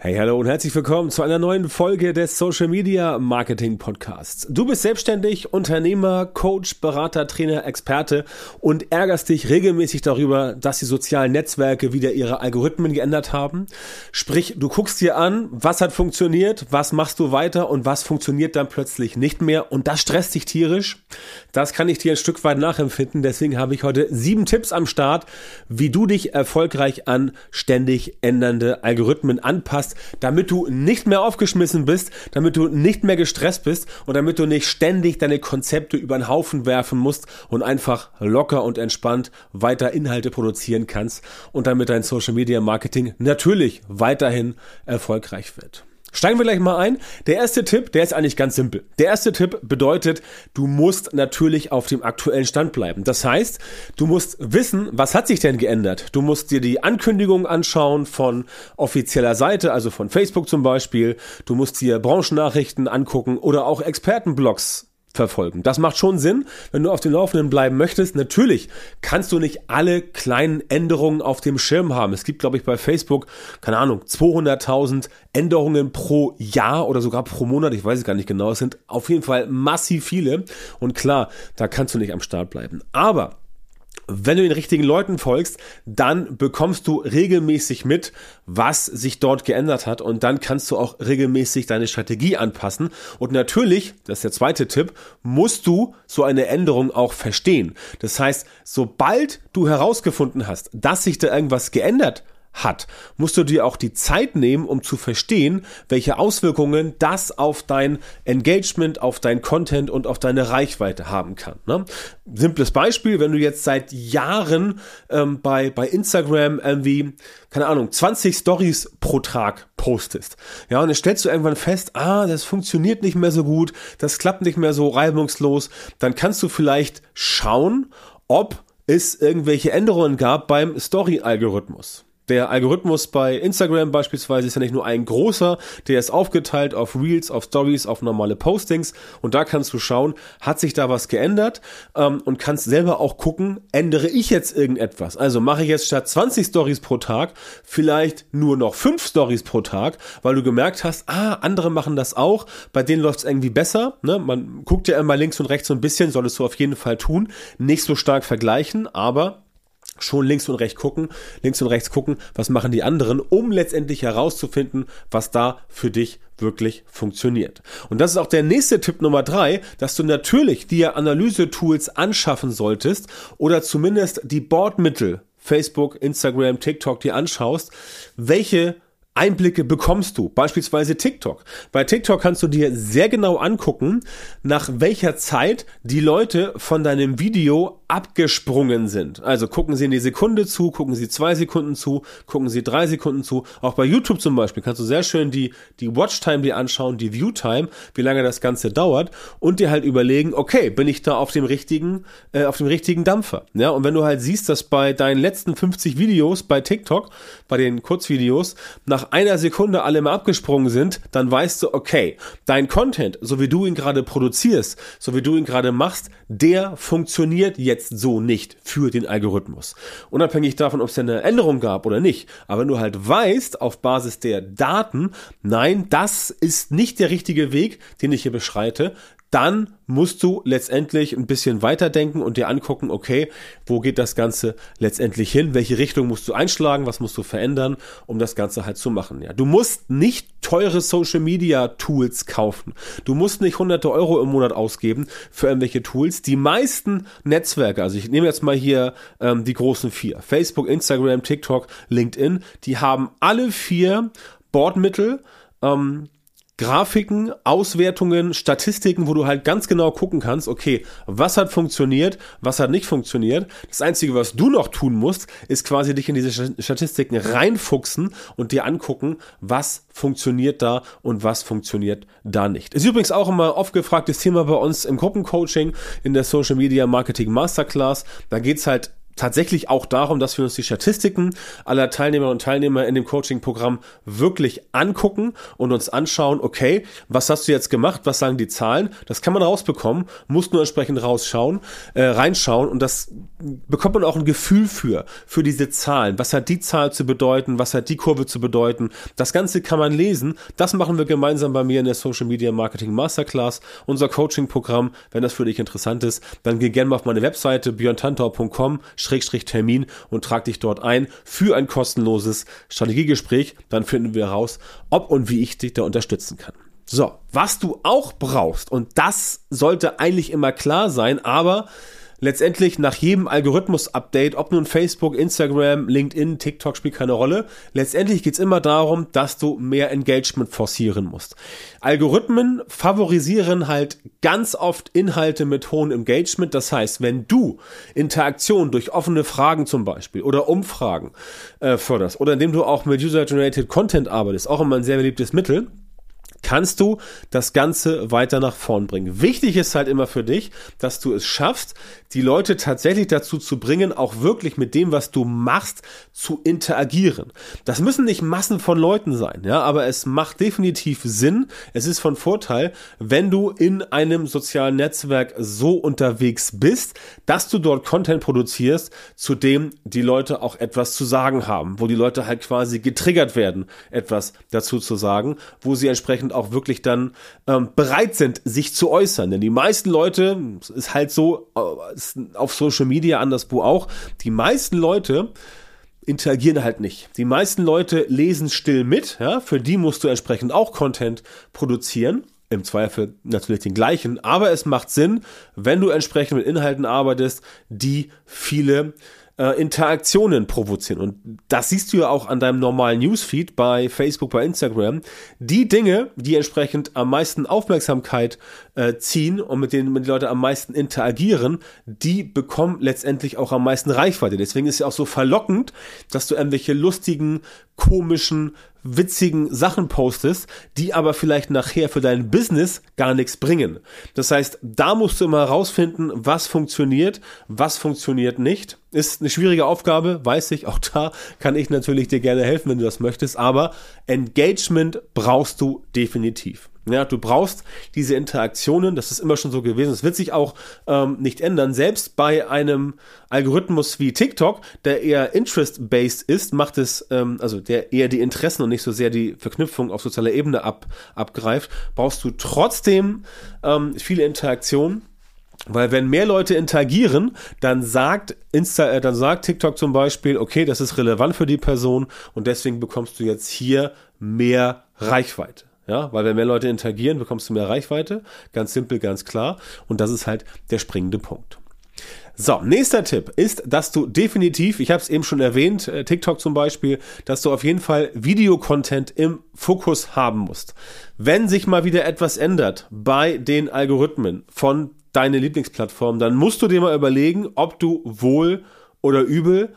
Hey, hallo und herzlich willkommen zu einer neuen Folge des Social Media Marketing Podcasts. Du bist selbstständig, Unternehmer, Coach, Berater, Trainer, Experte und ärgerst dich regelmäßig darüber, dass die sozialen Netzwerke wieder ihre Algorithmen geändert haben. Sprich, du guckst dir an, was hat funktioniert, was machst du weiter und was funktioniert dann plötzlich nicht mehr und das stresst dich tierisch. Das kann ich dir ein Stück weit nachempfinden. Deswegen habe ich heute sieben Tipps am Start, wie du dich erfolgreich an ständig ändernde Algorithmen anpasst hast, damit du nicht mehr aufgeschmissen bist, damit du nicht mehr gestresst bist und damit du nicht ständig deine Konzepte über den Haufen werfen musst und einfach locker und entspannt weiter Inhalte produzieren kannst und damit dein Social Media Marketing natürlich weiterhin erfolgreich wird. Steigen wir gleich mal ein. Der erste Tipp, der ist eigentlich ganz simpel. Der erste Tipp bedeutet, du musst natürlich auf dem aktuellen Stand bleiben. Das heißt, du musst wissen, was hat sich denn geändert. Du musst dir die Ankündigungen anschauen von offizieller Seite, also von Facebook zum Beispiel. Du musst dir Branchennachrichten angucken oder auch Expertenblogs verfolgen. Das macht schon Sinn, wenn du auf dem Laufenden bleiben möchtest. Natürlich kannst du nicht alle kleinen Änderungen auf dem Schirm haben. Es gibt, glaube ich, bei Facebook, keine Ahnung, 200.000 Änderungen pro Jahr oder sogar pro Monat. Ich weiß es gar nicht genau. Es sind auf jeden Fall massiv viele. Und klar, da kannst du nicht am Start bleiben. Aber wenn du den richtigen Leuten folgst, dann bekommst du regelmäßig mit, was sich dort geändert hat und dann kannst du auch regelmäßig deine Strategie anpassen. Und natürlich, das ist der zweite Tipp, musst du so eine Änderung auch verstehen. Das heißt, sobald du herausgefunden hast, dass sich da irgendwas geändert hat, musst du dir auch die Zeit nehmen, um zu verstehen, welche Auswirkungen das auf dein Engagement, auf dein Content und auf deine Reichweite haben kann. Ne? Simples Beispiel, wenn du jetzt seit Jahren ähm, bei, bei Instagram irgendwie, keine Ahnung, 20 Stories pro Tag postest. Ja, und dann stellst du irgendwann fest, ah, das funktioniert nicht mehr so gut, das klappt nicht mehr so reibungslos, dann kannst du vielleicht schauen, ob es irgendwelche Änderungen gab beim Story-Algorithmus. Der Algorithmus bei Instagram beispielsweise ist ja nicht nur ein großer, der ist aufgeteilt auf Reels, auf Stories, auf normale Postings und da kannst du schauen, hat sich da was geändert ähm, und kannst selber auch gucken, ändere ich jetzt irgendetwas? Also mache ich jetzt statt 20 Stories pro Tag vielleicht nur noch 5 Stories pro Tag, weil du gemerkt hast, ah, andere machen das auch, bei denen läuft es irgendwie besser. Ne? Man guckt ja immer links und rechts so ein bisschen, solltest du auf jeden Fall tun, nicht so stark vergleichen, aber schon links und rechts gucken, links und rechts gucken, was machen die anderen, um letztendlich herauszufinden, was da für dich wirklich funktioniert. Und das ist auch der nächste Tipp Nummer drei, dass du natürlich dir Analyse-Tools anschaffen solltest oder zumindest die Bordmittel Facebook, Instagram, TikTok dir anschaust, welche Einblicke bekommst du, beispielsweise TikTok. Bei TikTok kannst du dir sehr genau angucken, nach welcher Zeit die Leute von deinem Video abgesprungen sind. Also gucken sie in die Sekunde zu, gucken sie zwei Sekunden zu, gucken sie drei Sekunden zu. Auch bei YouTube zum Beispiel kannst du sehr schön die, die Watchtime dir anschauen, die Viewtime, wie lange das Ganze dauert und dir halt überlegen, okay, bin ich da auf dem richtigen, äh, auf dem richtigen Dampfer. Ja, und wenn du halt siehst, dass bei deinen letzten 50 Videos bei TikTok, bei den Kurzvideos, nach einer Sekunde alle mal abgesprungen sind, dann weißt du, okay, dein Content, so wie du ihn gerade produzierst, so wie du ihn gerade machst, der funktioniert jetzt so nicht für den Algorithmus. Unabhängig davon, ob es eine Änderung gab oder nicht. Aber wenn du halt weißt, auf Basis der Daten, nein, das ist nicht der richtige Weg, den ich hier beschreite, dann musst du letztendlich ein bisschen weiterdenken und dir angucken, okay, wo geht das Ganze letztendlich hin? Welche Richtung musst du einschlagen? Was musst du verändern, um das Ganze halt zu machen? Ja, du musst nicht teure Social Media Tools kaufen. Du musst nicht hunderte Euro im Monat ausgeben für irgendwelche Tools. Die meisten Netzwerke, also ich nehme jetzt mal hier ähm, die großen vier, Facebook, Instagram, TikTok, LinkedIn, die haben alle vier Bordmittel, ähm, Grafiken, Auswertungen, Statistiken, wo du halt ganz genau gucken kannst, okay, was hat funktioniert, was hat nicht funktioniert. Das Einzige, was du noch tun musst, ist quasi dich in diese Statistiken reinfuchsen und dir angucken, was funktioniert da und was funktioniert da nicht. Ist übrigens auch immer oft gefragtes Thema bei uns im Gruppencoaching in der Social Media Marketing Masterclass. Da geht's halt tatsächlich auch darum, dass wir uns die Statistiken aller Teilnehmerinnen und Teilnehmer in dem Coaching-Programm wirklich angucken und uns anschauen, okay, was hast du jetzt gemacht, was sagen die Zahlen? Das kann man rausbekommen, muss nur entsprechend rausschauen, äh, reinschauen und das bekommt man auch ein Gefühl für, für diese Zahlen. Was hat die Zahl zu bedeuten? Was hat die Kurve zu bedeuten? Das Ganze kann man lesen. Das machen wir gemeinsam bei mir in der Social Media Marketing Masterclass, unser Coaching-Programm. Wenn das für dich interessant ist, dann geh gerne mal auf meine Webseite björntantor.com Termin und trag dich dort ein für ein kostenloses Strategiegespräch. Dann finden wir heraus, ob und wie ich dich da unterstützen kann. So, was du auch brauchst, und das sollte eigentlich immer klar sein, aber letztendlich nach jedem Algorithmus-Update, ob nun Facebook, Instagram, LinkedIn, TikTok spielt keine Rolle, letztendlich geht's immer darum, dass du mehr Engagement forcieren musst. Algorithmen favorisieren halt ganz oft Inhalte mit hohem Engagement. Das heißt, wenn du Interaktion durch offene Fragen zum Beispiel oder Umfragen äh, förderst oder indem du auch mit User-Generated Content arbeitest, auch immer ein sehr beliebtes Mittel, kannst du das Ganze weiter nach vorn bringen. Wichtig ist halt immer für dich, dass du es schaffst, die Leute tatsächlich dazu zu bringen, auch wirklich mit dem, was du machst, zu interagieren. Das müssen nicht Massen von Leuten sein, ja, aber es macht definitiv Sinn. Es ist von Vorteil, wenn du in einem sozialen Netzwerk so unterwegs bist, dass du dort Content produzierst, zu dem die Leute auch etwas zu sagen haben, wo die Leute halt quasi getriggert werden, etwas dazu zu sagen, wo sie entsprechend auch wirklich dann ähm, bereit sind, sich zu äußern. Denn die meisten Leute, ist halt so, äh, auf Social Media, anderswo auch, die meisten Leute interagieren halt nicht. Die meisten Leute lesen still mit, ja, für die musst du entsprechend auch Content produzieren. Im Zweifel natürlich den gleichen, aber es macht Sinn, wenn du entsprechend mit Inhalten arbeitest, die viele äh, Interaktionen provozieren. Und das siehst du ja auch an deinem normalen Newsfeed bei Facebook, bei Instagram. Die Dinge, die entsprechend am meisten Aufmerksamkeit äh, ziehen und mit denen die Leute am meisten interagieren, die bekommen letztendlich auch am meisten Reichweite. Deswegen ist es ja auch so verlockend, dass du irgendwelche lustigen, komischen, witzigen Sachen postest, die aber vielleicht nachher für dein Business gar nichts bringen. Das heißt, da musst du immer herausfinden, was funktioniert, was funktioniert nicht. Ist eine schwierige Aufgabe, weiß ich. Auch da kann ich natürlich dir gerne helfen, wenn du das möchtest. Aber Engagement brauchst du definitiv. Ja, du brauchst diese Interaktionen, das ist immer schon so gewesen. Das wird sich auch ähm, nicht ändern. Selbst bei einem Algorithmus wie TikTok, der eher interest-based ist, macht es, ähm, also der eher die Interessen und nicht so sehr die Verknüpfung auf sozialer Ebene ab, abgreift, brauchst du trotzdem ähm, viele Interaktionen. Weil wenn mehr Leute interagieren, dann sagt Insta, äh, dann sagt TikTok zum Beispiel, okay, das ist relevant für die Person und deswegen bekommst du jetzt hier mehr Reichweite. Ja, weil wenn mehr Leute interagieren, bekommst du mehr Reichweite. Ganz simpel, ganz klar. Und das ist halt der springende Punkt. So, nächster Tipp ist, dass du definitiv, ich habe es eben schon erwähnt, äh, TikTok zum Beispiel, dass du auf jeden Fall Videocontent im Fokus haben musst. Wenn sich mal wieder etwas ändert bei den Algorithmen von deiner Lieblingsplattform, dann musst du dir mal überlegen, ob du wohl oder übel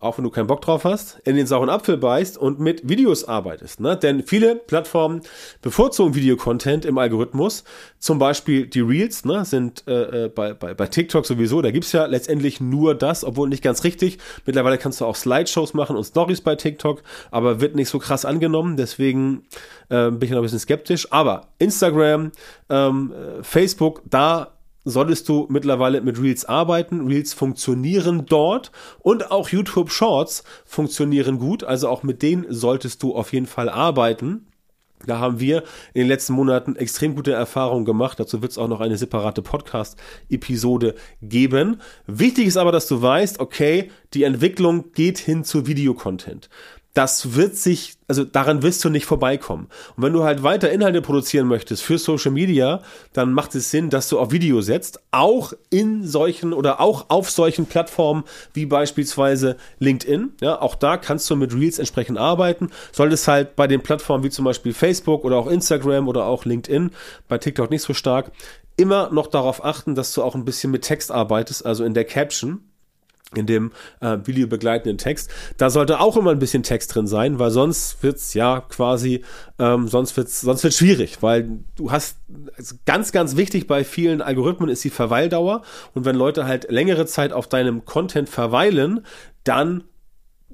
auch wenn du keinen Bock drauf hast, in den sauren Apfel beißt und mit Videos arbeitest. Ne? Denn viele Plattformen bevorzugen Videocontent im Algorithmus. Zum Beispiel die Reels ne, sind äh, äh, bei, bei, bei TikTok sowieso. Da gibt's ja letztendlich nur das, obwohl nicht ganz richtig. Mittlerweile kannst du auch Slideshows machen und Stories bei TikTok, aber wird nicht so krass angenommen. Deswegen äh, bin ich noch ein bisschen skeptisch. Aber Instagram, ähm, äh, Facebook, da solltest du mittlerweile mit Reels arbeiten. Reels funktionieren dort und auch YouTube Shorts funktionieren gut. Also auch mit denen solltest du auf jeden Fall arbeiten. Da haben wir in den letzten Monaten extrem gute Erfahrungen gemacht. Dazu wird es auch noch eine separate Podcast-Episode geben. Wichtig ist aber, dass du weißt, okay, die Entwicklung geht hin zu Videocontent das wird sich, also daran wirst du nicht vorbeikommen. Und wenn du halt weiter Inhalte produzieren möchtest für Social Media, dann macht es Sinn, dass du auf Video setzt, auch in solchen oder auch auf solchen Plattformen wie beispielsweise LinkedIn. Ja, auch da kannst du mit Reels entsprechend arbeiten. Solltest halt bei den Plattformen wie zum Beispiel Facebook oder auch Instagram oder auch LinkedIn, bei TikTok nicht so stark, immer noch darauf achten, dass du auch ein bisschen mit Text arbeitest, also in der Caption in dem äh, Video begleitenden Text. Da sollte auch immer ein bisschen Text drin sein, weil sonst wird's ja quasi, ähm, sonst wird's, sonst wird's schwierig, weil du hast also ganz, ganz wichtig bei vielen Algorithmen ist die Verweildauer und wenn Leute halt längere Zeit auf deinem Content verweilen, dann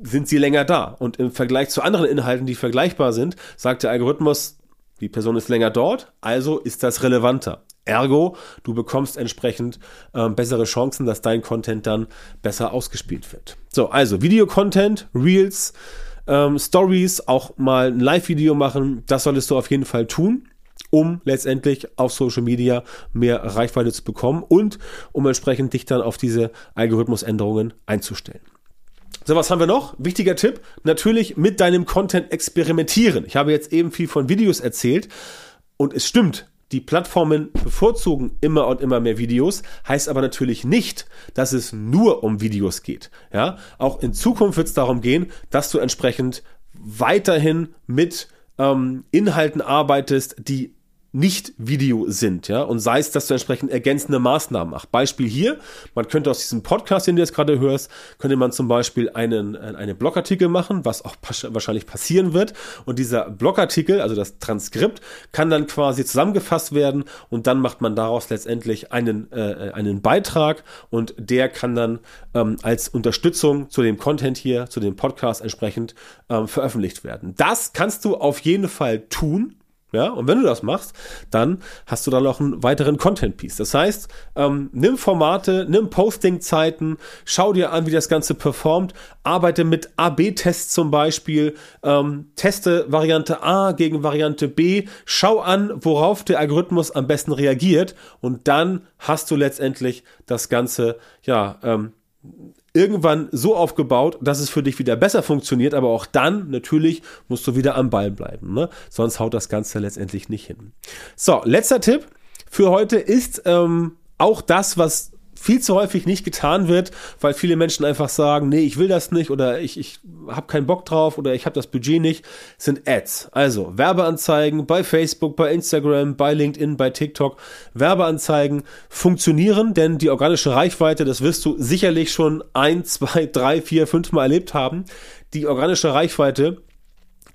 sind sie länger da. Und im Vergleich zu anderen Inhalten, die vergleichbar sind, sagt der Algorithmus, die Person ist länger dort, also ist das relevanter. Ergo, du bekommst entsprechend ähm, bessere Chancen, dass dein Content dann besser ausgespielt wird. So, also Videocontent, Reels, ähm, Stories, auch mal ein Live-Video machen, das solltest du auf jeden Fall tun um letztendlich auf Social Media mehr Reichweite zu bekommen und um entsprechend dich dann auf diese Algorithmusänderungen einzustellen. So, was haben wir noch? Wichtiger Tipp, natürlich mit deinem Content experimentieren. Ich habe jetzt eben viel von Videos erzählt und es stimmt, die Plattformen bevorzugen immer und immer mehr Videos, heißt aber natürlich nicht, dass es nur um Videos geht. Ja, auch in Zukunft wird es darum gehen, dass du entsprechend weiterhin mit ähm, Inhalten arbeitest, die nicht Video sind, ja, und sei es, dass du entsprechend ergänzende Maßnahmen machst. Beispiel hier, man könnte aus diesem Podcast, den du jetzt gerade hörst, könnte man zum Beispiel einen, äh, einen Blogartikel machen, was auch wahrscheinlich passieren wird. Und dieser Blogartikel, also das Transkript, kann dann quasi zusammengefasst werden und dann macht man daraus letztendlich einen, äh, einen Beitrag und der kann dann ähm, als Unterstützung zu dem Content hier, zu dem Podcast entsprechend ähm, veröffentlicht werden. Das kannst du auf jeden Fall tun ja, und wenn du das machst, dann hast du dann noch einen weiteren Content-Piece. Das heißt, ähm, nimm Formate, nimm Posting-Zeiten, schau dir an, wie das Ganze performt, arbeite mit A-B-Tests zum Beispiel, ähm, teste Variante A gegen Variante B, schau an, worauf der Algorithmus am besten reagiert und dann hast du letztendlich das Ganze, ja, ähm, irgendwann so aufgebaut, dass es für dich wieder besser funktioniert, aber auch dann natürlich musst du wieder am Ball bleiben. Ne? Sonst haut das Ganze letztendlich nicht hin. So, letzter Tipp für heute ist ähm, auch das, was viel zu häufig nicht getan wird, weil viele Menschen einfach sagen, nee, ich will das nicht oder ich, ich habe keinen Bock drauf oder ich habe das Budget nicht, sind Ads. Also Werbeanzeigen bei Facebook, bei Instagram, bei LinkedIn, bei TikTok. Werbeanzeigen funktionieren, denn die organische Reichweite, das wirst du sicherlich schon ein, zwei, drei, vier, fünf Mal erlebt haben. Die organische Reichweite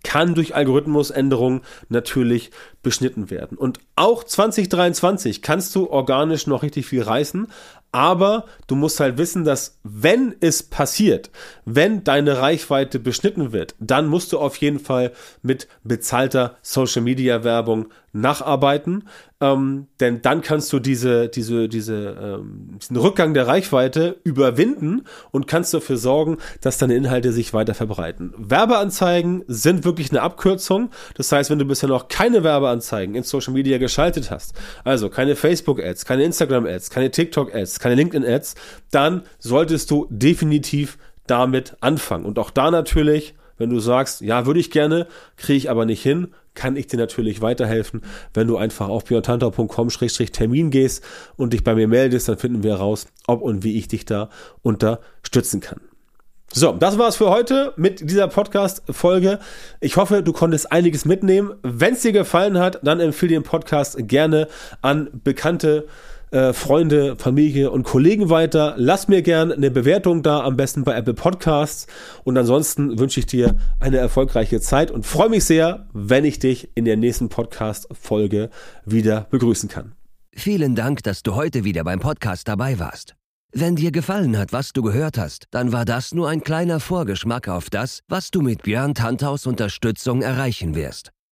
kann durch Algorithmusänderungen natürlich beschnitten werden. Und auch 2023 kannst du organisch noch richtig viel reißen, aber du musst halt wissen, dass wenn es passiert, wenn deine Reichweite beschnitten wird, dann musst du auf jeden Fall mit bezahlter Social Media Werbung nacharbeiten, ähm, denn dann kannst du diese, diese, diese, ähm, diesen Rückgang der Reichweite überwinden und kannst dafür sorgen, dass deine Inhalte sich weiter verbreiten. Werbeanzeigen sind wirklich eine Abkürzung. Das heißt, wenn du bisher noch keine Werbeanzeigen in Social Media geschaltet hast, also keine Facebook-Ads, keine Instagram-Ads, keine TikTok-Ads, keine LinkedIn-Ads, dann solltest du definitiv damit anfangen. Und auch da natürlich, wenn du sagst, ja, würde ich gerne, kriege ich aber nicht hin, kann ich dir natürlich weiterhelfen. Wenn du einfach auf björntantau.com-termin gehst und dich bei mir meldest, dann finden wir heraus, ob und wie ich dich da unterstützen kann. So, das war's für heute mit dieser Podcast-Folge. Ich hoffe, du konntest einiges mitnehmen. Wenn es dir gefallen hat, dann empfehle den Podcast gerne an bekannte äh, Freunde, Familie und Kollegen weiter. Lass mir gerne eine Bewertung da, am besten bei Apple Podcasts. Und ansonsten wünsche ich dir eine erfolgreiche Zeit und freue mich sehr, wenn ich dich in der nächsten Podcast-Folge wieder begrüßen kann. Vielen Dank, dass du heute wieder beim Podcast dabei warst. Wenn dir gefallen hat, was du gehört hast, dann war das nur ein kleiner Vorgeschmack auf das, was du mit Björn Tanthaus Unterstützung erreichen wirst.